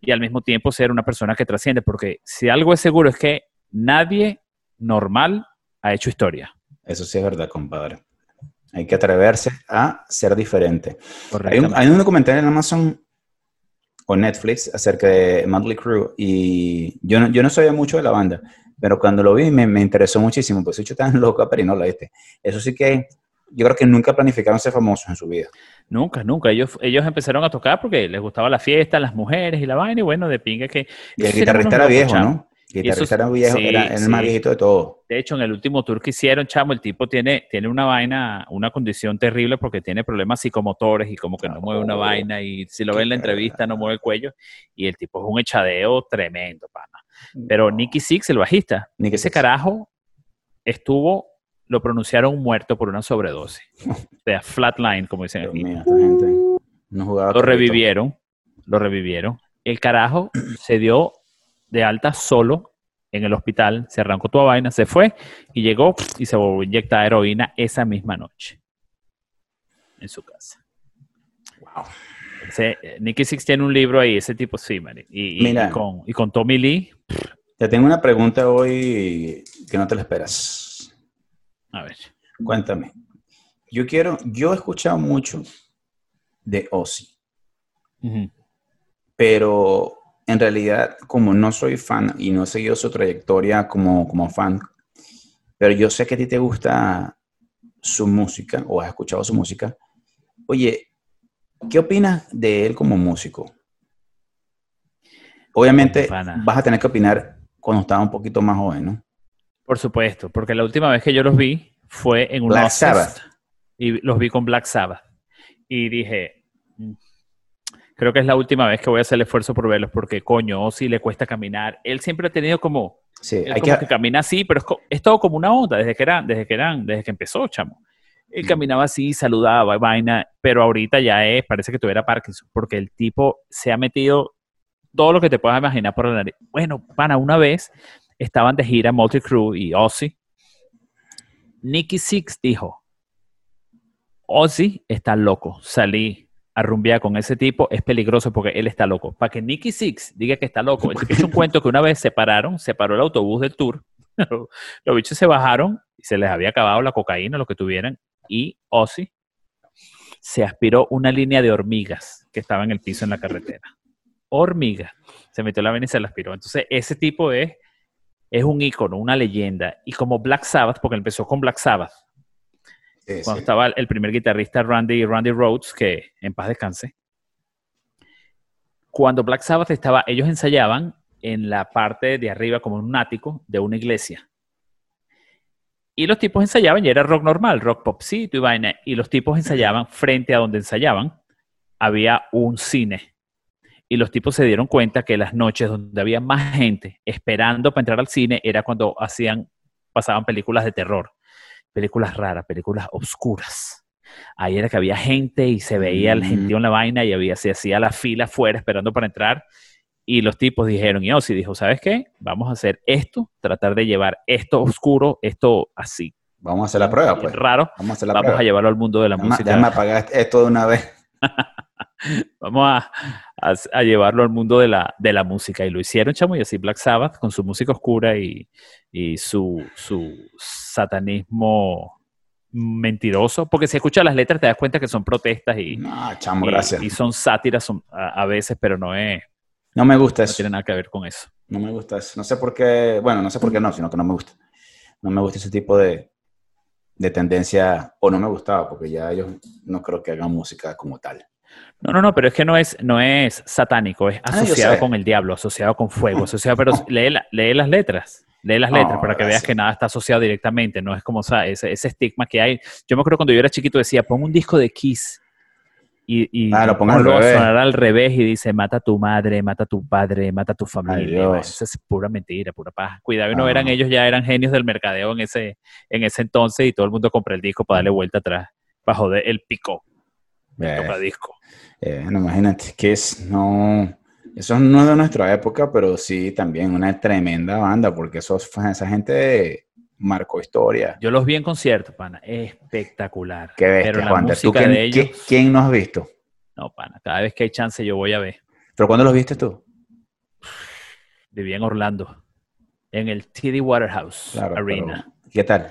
y al mismo tiempo ser una persona que trasciende, porque si algo es seguro es que nadie normal ha hecho historia. Eso sí es verdad, compadre. Hay que atreverse a ser diferente. Hay un, hay un documental en Amazon o Netflix acerca de Motley Crue y yo no, yo no sabía mucho de la banda, pero cuando lo vi me, me interesó muchísimo, pues soy tan loco, pero no lo viste. Eso sí que yo creo que nunca planificaron ser famosos en su vida. Nunca, nunca. Ellos, ellos empezaron a tocar porque les gustaba la fiesta, las mujeres y la vaina, y bueno, de pinga que... Y el guitarrista era viejo, chamo. ¿no? El guitarrista era viejo, sí, era, era el más viejito de todos. De hecho, en el último tour que hicieron, chamo, el tipo tiene, tiene una vaina, una condición terrible porque tiene problemas psicomotores y como que no mueve una Oh, vaina y si lo qué ve en la entrevista no mueve el cuello y el tipo es un echadeo tremendo, pana. Pero Nicky Six, el bajista, Nicky ese carajo estuvo, lo pronunciaron muerto por una sobredosis. O sea, flatline, como dicen aquí. mío, esta gente no jugaba Lo revivieron, lo revivieron. El carajo se dio de alta solo en el hospital, se arrancó toda vaina, se fue y llegó y se volvió a inyectar heroína esa misma noche en su casa. Wow. Ese, eh, Nicky Six tiene un libro ahí, ese tipo sí, man, y, y- Mira. y con, y con Tommy Lee, Te tengo una pregunta hoy que no te la esperas. A ver, Cuéntame. Yo quiero, yo he escuchado mucho de Ozzy, pero en realidad, como no soy fan y no he seguido su trayectoria como, como fan, pero yo sé que a ti te gusta su música o has escuchado su música. Oye, ¿qué opinas de él como músico? Obviamente vas a tener que opinar cuando estaba un poquito más joven, ¿no? Por supuesto, porque la última vez que yo los vi fue en un Black Sabbath. y los vi con Black Sabbath y dije, "Mm, creo que es la última vez que voy a hacer el esfuerzo por verlos porque coño, Ozzy le cuesta caminar. Él siempre ha tenido como, Sí, él hay como que, que camina así, pero es, todo como una onda desde que eran, desde que eran, desde que empezó, chamo. Él caminaba así, saludaba, vaina, pero ahorita ya es, parece que tuviera Parkinson, porque el tipo se ha metido todo lo que te puedas imaginar por la nariz. Bueno, pana, una vez estaban de gira Multi Crew y Ozzy. Nicky Six dijo, Ozzy está loco, salí a rumbear con ese tipo, es peligroso porque él está loco. Para que Nicky Six diga que está loco, el tipo hizo un cuento que una vez se pararon, se paró el autobús del tour, los bichos se bajaron y se les había acabado la cocaína, lo que tuvieran, y Ozzy se aspiró una línea de hormigas que estaba en el piso en la carretera. Hormigas. Se metió la vena y se la aspiró. Entonces, ese tipo es, es un ícono, una leyenda. Y como Black Sabbath, porque empezó con Black Sabbath, sí, cuando sí. estaba el primer guitarrista Randy, Randy Rhodes, que en paz descanse. Cuando Black Sabbath estaba, ellos ensayaban en la parte de arriba, como en un ático de una iglesia. Y los tipos ensayaban y era rock normal, rock popcito y vaina. Y los tipos ensayaban frente a donde ensayaban, había un cine. Y los tipos se dieron cuenta que las noches donde había más gente esperando para entrar al cine era cuando hacían, pasaban películas de terror, películas raras, películas oscuras. Ahí era que había gente y se veía el gentío en la vaina y había, se hacía la fila afuera esperando para entrar. Y los tipos dijeron, y Ozzy dijo, ¿sabes qué? Vamos a hacer esto, tratar de llevar esto oscuro, esto así, Vamos a hacer la prueba, pues. raro. Vamos a hacer la Vamos prueba. a llevarlo al mundo de la Déjame- música. déjame apagar esto de una vez. Vamos a, a- a llevarlo al mundo de la, de la música. Y lo hicieron, chamo, y así Black Sabbath, con su música oscura y, y su, su satanismo mentiroso. Porque si escuchas las letras te das cuenta que son protestas y, No, chamo, y- gracias. y son sátiras son- a, a veces, pero no, es, No me gusta no eso. tiene nada que ver con eso. No me gusta eso. No sé por qué, bueno, no sé por qué no, sino que no me gusta. No me gusta ese tipo de, de tendencia, o no me gustaba, porque ya ellos no creo que hagan música como tal. No, no, no, pero es que no es, no es satánico, es Ah, asociado con el diablo, asociado con fuego, asociado, pero lee, la- lee las letras, lee las letras Oh, para que veas que nada está asociado directamente, no es como o sea, ese, ese estigma que hay. Yo me acuerdo cuando yo era chiquito decía, pon un disco de Kiss y, y Ah, lo pongo al revés. sonar al revés y dice, mata a tu madre, mata a tu padre, mata a tu familia. Bueno, Eso es pura mentira, pura paja. Cuidado, y no Ah. eran ellos, ya eran genios del mercadeo en ese, en ese entonces y todo el mundo compra el disco para darle vuelta atrás, para joder el pico, el tocadisco. Eh, no, imagínate, que es, no, eso no es de nuestra época, pero sí también una tremenda banda, porque esos, esa gente marcó historia. Yo los vi en concierto, pana. Espectacular. Qué bestia, Pero la Juan. ¿Tú música quién, de ellos, quién no has visto? no, pana. Cada vez que hay chance yo voy a ver. ¿Pero cuándo los viste tú? Viví en Orlando, en el TD Waterhouse Claro, Arena. pero, ¿Qué tal?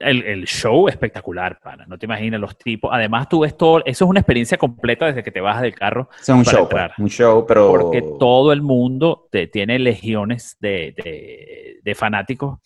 El, el show espectacular, pana. No te imaginas los tipos. Además, tú ves todo. Eso es una experiencia completa desde que te bajas del carro. Es un para show, pues, entrar. un show, pero... Porque todo el mundo te, tiene legiones de, de- de fanáticos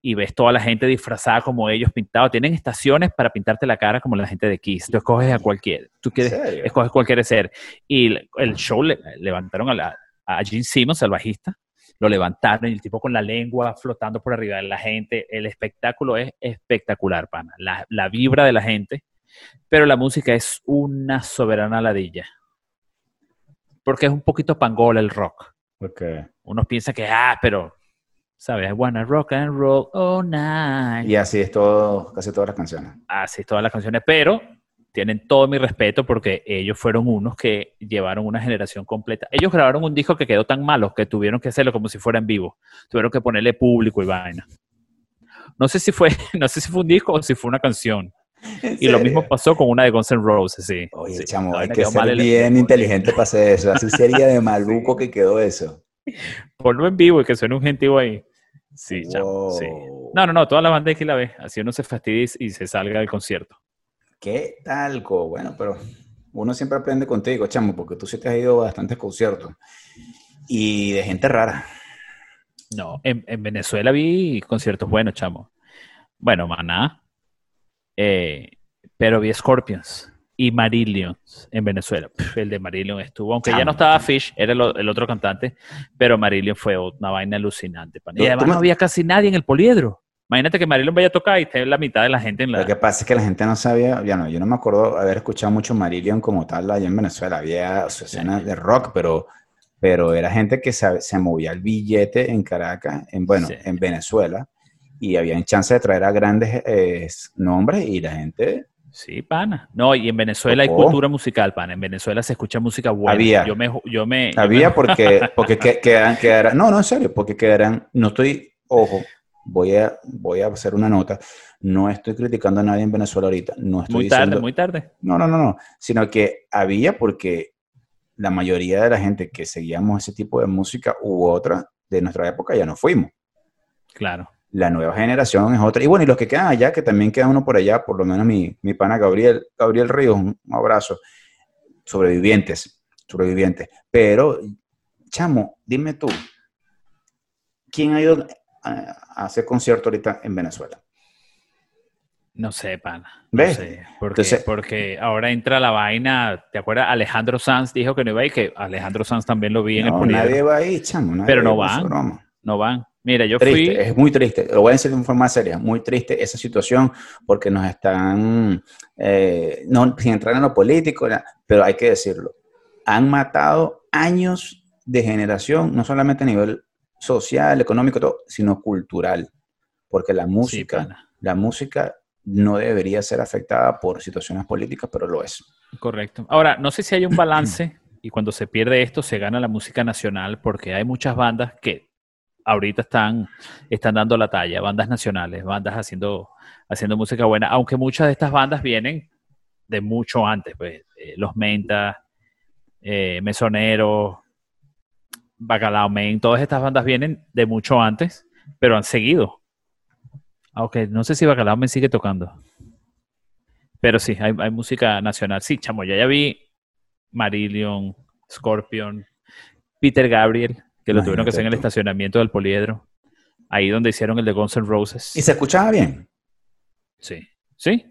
y ves toda la gente disfrazada como ellos, pintados. Tienen estaciones para pintarte la cara como la gente de Kiss. Tú escoges a cualquier. Tú ¿En quieres escoges cualquier ser. Y el, el show le- levantaron a, la- a Gene Simmons, el bajista, lo levantaron y el tipo con la lengua flotando por arriba de la gente. El espectáculo es espectacular, pana. La, la vibra de la gente, pero la música es una soberana ladilla. Porque es un poquito pangola el rock. Ok. Uno piensa que, ah, pero, ¿sabes? I wanna rock and roll all night. Y así es todo, casi todas las canciones. así todas las canciones, pero tienen todo mi respeto porque ellos fueron unos que llevaron una generación completa. Ellos grabaron un disco que quedó tan malo que tuvieron que hacerlo como si fuera en vivo. Tuvieron que ponerle público y vaina. No sé si fue, no sé si fue un disco o si fue una canción. Y lo mismo pasó con una de Guns N' Roses, sí. Oye, Sí, chamo, hay que ser el- bien inteligente para hacer eso. Así sería de maluco que quedó eso. Ponlo en vivo y que suene un gentío ahí. Sí, chamo, sí. No, no, no, toda la banda hay que la ve. Así uno se fastidia y se salga del concierto. ¿Qué tal, co? Bueno, pero uno siempre aprende contigo, chamo, porque tú sí te has ido a bastantes conciertos. Y de gente rara. No, en, en Venezuela vi conciertos buenos, chamo. Bueno, Maná, eh, pero vi Scorpions y Marillion en Venezuela. Pff, el de Marillion estuvo, aunque ya no estaba. Fish, era el, otro cantante, pero Marillion fue una vaina alucinante. Y además no había casi nadie en el poliedro. Imagínate que Marillion vaya a tocar y esté la mitad de la gente en la... Lo que pasa es que la gente no sabía, ya no, yo no me acuerdo haber escuchado mucho Marillion como tal allá en Venezuela. Había asociaciones de rock, pero, pero era gente que se, se movía el billete en Caracas, en, bueno, Sí. en Venezuela, y había chance de traer a grandes eh, nombres y la gente Sí, pana. No, y en Venezuela hay cultura musical, pana. En Venezuela se escucha música buena. Había. Yo me... Yo me yo Había me- porque, porque que- quedarán, quedarán- no, no, en serio, porque quedarán, no estoy, ojo, voy a, voy a hacer una nota, no estoy criticando a nadie en Venezuela ahorita, no estoy Muy tarde, muy tarde. no, no, no, no, sino que había porque la mayoría de la gente que seguíamos ese tipo de música u otra de nuestra época ya no fuimos. Claro. La nueva generación es otra. Y bueno, y los que quedan allá, que también queda uno por allá, por lo menos mi, mi pana Gabriel, Gabriel Ríos, un abrazo. Sobrevivientes, sobrevivientes. Pero, chamo, dime tú, ¿quién ha ido a, hacer concierto ahorita en Venezuela? No sé, pana. No ¿Ves? sé. Porque, Entonces- porque ahora entra la vaina. ¿Te acuerdas? Alejandro Sanz dijo que no iba a ir, que Alejandro Sanz también lo vi en el No, poliedro. nadie va ahí, chamo. nadie Pero no van. broma. No van. Mira, yo triste, fui. es muy triste. Lo voy a decir de forma seria, muy triste esa situación porque nos están, eh, no sin entrar en lo político, pero hay que decirlo, han matado años de generación, no solamente a nivel social, económico, todo, sino cultural, porque la música, la música no debería ser afectada por situaciones políticas, pero lo es. Correcto. Ahora, no sé si hay un balance y cuando se pierde esto se gana la música nacional porque hay muchas bandas que ahorita están, están dando la talla, bandas nacionales, bandas haciendo, haciendo música buena, aunque muchas de estas bandas vienen de mucho antes, pues eh, Los Menta, eh, Mesonero, Bacalao Men, todas estas bandas vienen de mucho antes, pero han seguido. Aunque no sé si Bacalao Men sigue tocando. Pero sí, hay, hay música nacional. Sí, chamo, ya, ya vi Marillion, Scorpion, Peter Gabriel, que lo tuvieron que hacer en el estacionamiento del Poliedro. Ahí donde hicieron el de Guns N' Roses. ¿Y se escuchaba bien? Sí. ¿Sí?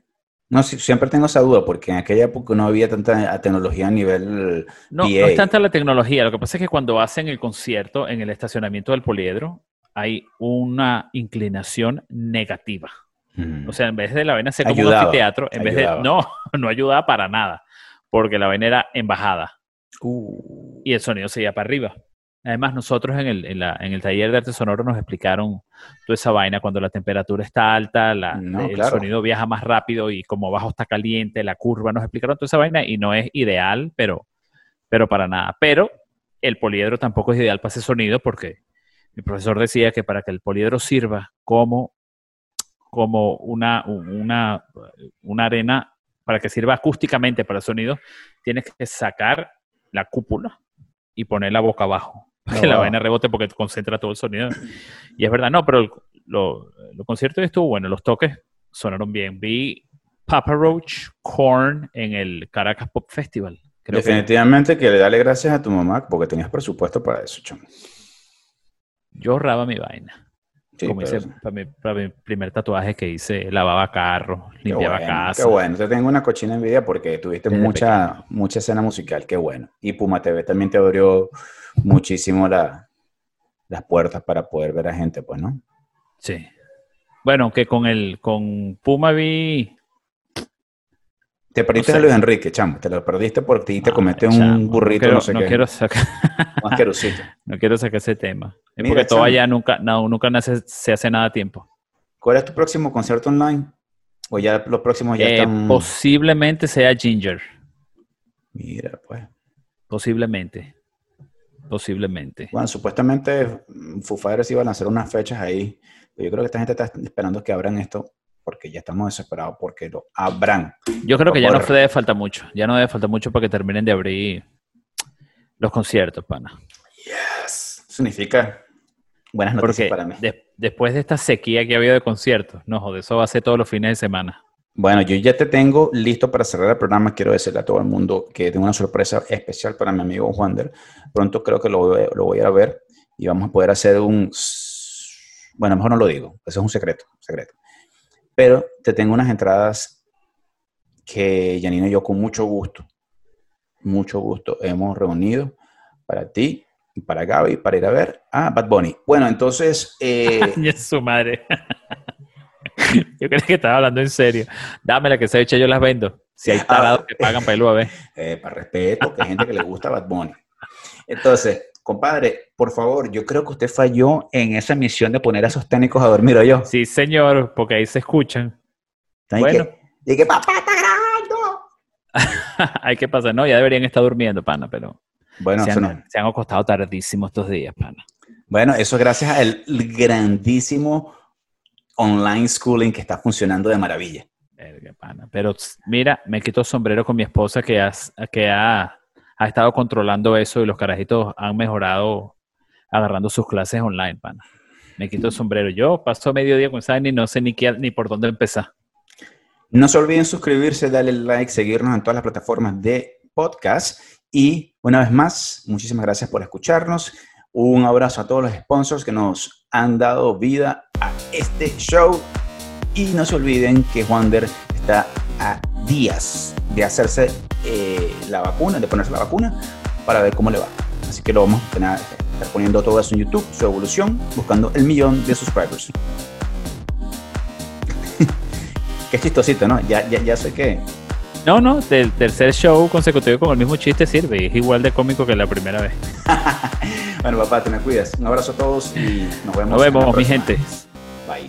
No, sí, siempre tengo esa duda, porque en aquella época no había tanta tecnología a nivel No, no es tanta la tecnología. Lo que pasa es que cuando hacen el concierto en el estacionamiento del Poliedro, hay una inclinación negativa. Mm. O sea, en vez de la vaina ser como un anfiteatro, en vez de. No, no ayudaba para nada. Porque la vaina era en bajada. Uh, y el sonido se iba para arriba. Además, nosotros en el, en, la- en el taller de arte sonoro nos explicaron toda esa vaina, cuando la temperatura está alta, la- No, el claro. sonido viaja más rápido y como abajo está caliente, la curva, nos explicaron toda esa vaina y no es ideal, pero, pero para nada. Pero el poliedro tampoco es ideal para ese sonido porque mi profesor decía que para que el poliedro sirva como, como una, una, una arena, para que sirva acústicamente para el sonido, tienes que sacar la cúpula y ponerla boca abajo. Para que la wow. vaina rebote porque concentra todo el sonido. Y es verdad, no, pero el, lo, lo concierto estuvo bueno, los toques sonaron bien. Vi Papa Roach, Korn en el Caracas Pop Festival. Creo que definitivamente que le dale gracias a tu mamá porque tenías presupuesto para eso, chamo. yo ahorraba mi vaina. Sí, como hice para mi, para mi primer tatuaje que hice, lavaba carro, Qué limpiaba bueno, casa. Qué bueno, te tengo una cochina envidia porque tuviste Desde mucha, mucha escena musical, qué bueno. Y Puma TV también te abrió muchísimo la- las puertas para poder ver a gente, pues, ¿no? Sí. Bueno, que con el con Puma vi Te perdiste sé. a Luis Enrique, chamo, te lo perdiste por ti te Ah, comete un burrito, no quiero, no sé no qué, quiero sacar no quiero sacar ese tema. Es Mira, porque allá nunca no, nunca nace- se hace nada a tiempo. ¿Cuál es tu próximo concierto online? ¿O ya los próximos ya Eh, están...? Posiblemente sea Ginger. Mira, pues. Posiblemente. Posiblemente. Bueno, supuestamente Foo Fighters iba a lanzar unas fechas ahí. pero Yo creo que esta gente está esperando que abran esto porque ya estamos desesperados porque lo abran. Yo creo que ya no debe falta mucho. Ya no debe falta mucho para que terminen de abrir los conciertos, pana. Yes. Significa buenas Porque noticias para mí. de- después de esta sequía que ha habido de conciertos, no joder, eso va a ser todos los fines de semana. Bueno, yo ya te tengo listo para cerrar el programa. Quiero decirle a todo el mundo que tengo una sorpresa especial para mi amigo Wander. Pronto creo que lo voy, lo voy a ver y vamos a poder hacer un... Bueno, mejor no lo digo. Eso es un secreto, un secreto. Pero te tengo unas entradas que Janino y yo con mucho gusto, mucho gusto hemos reunido para ti y para Gaby para ir a ver a Bad Bunny. Bueno, entonces... eh, es su madre. yo creí que estaba hablando en serio. Dámela que se echa, yo las vendo. Si hay tarados Ah. que pagan para irlo a ver. eh, para respeto, que hay gente que le gusta Bad Bunny. Entonces, compadre, por favor, yo creo que usted falló en esa misión de poner a esos técnicos a dormir, ¿o yo? Sí, señor, porque ahí se escuchan. Bueno. Y que papá está grabando. hay que pasar, no, ya deberían estar durmiendo, pana, pero Bueno, se, han, no. se han acostado tardísimo estos días, pana. bueno, eso es gracias al grandísimo online schooling que está funcionando de maravilla. Verga, pana. Pero mira, me quito sombrero con mi esposa que, has- que ha, ha estado controlando eso y los carajitos han mejorado agarrando sus clases online, pana. Me quito el sombrero. Yo paso mediodía con Sani y no sé ni, qué, ni por dónde empezar. No se olviden suscribirse, darle like, seguirnos en todas las plataformas de podcast. Y una vez más, muchísimas gracias por escucharnos. Un abrazo a todos los sponsors que nos han dado vida a este show. Y no se olviden que Wander está a días de hacerse eh, la vacuna, de ponerse la vacuna, para ver cómo le va. Así que lo vamos a tener, estar poniendo todo eso en YouTube, su evolución, buscando el millón de subscribers. Qué chistosito, ¿no? Ya, ya, ya sé que No, no, del tercer show consecutivo con el mismo chiste sirve. y Es igual de cómico que la primera vez. Bueno, papá, te me cuidas. Un abrazo a todos y nos vemos. Nos en la vemos, mi gente. Bye.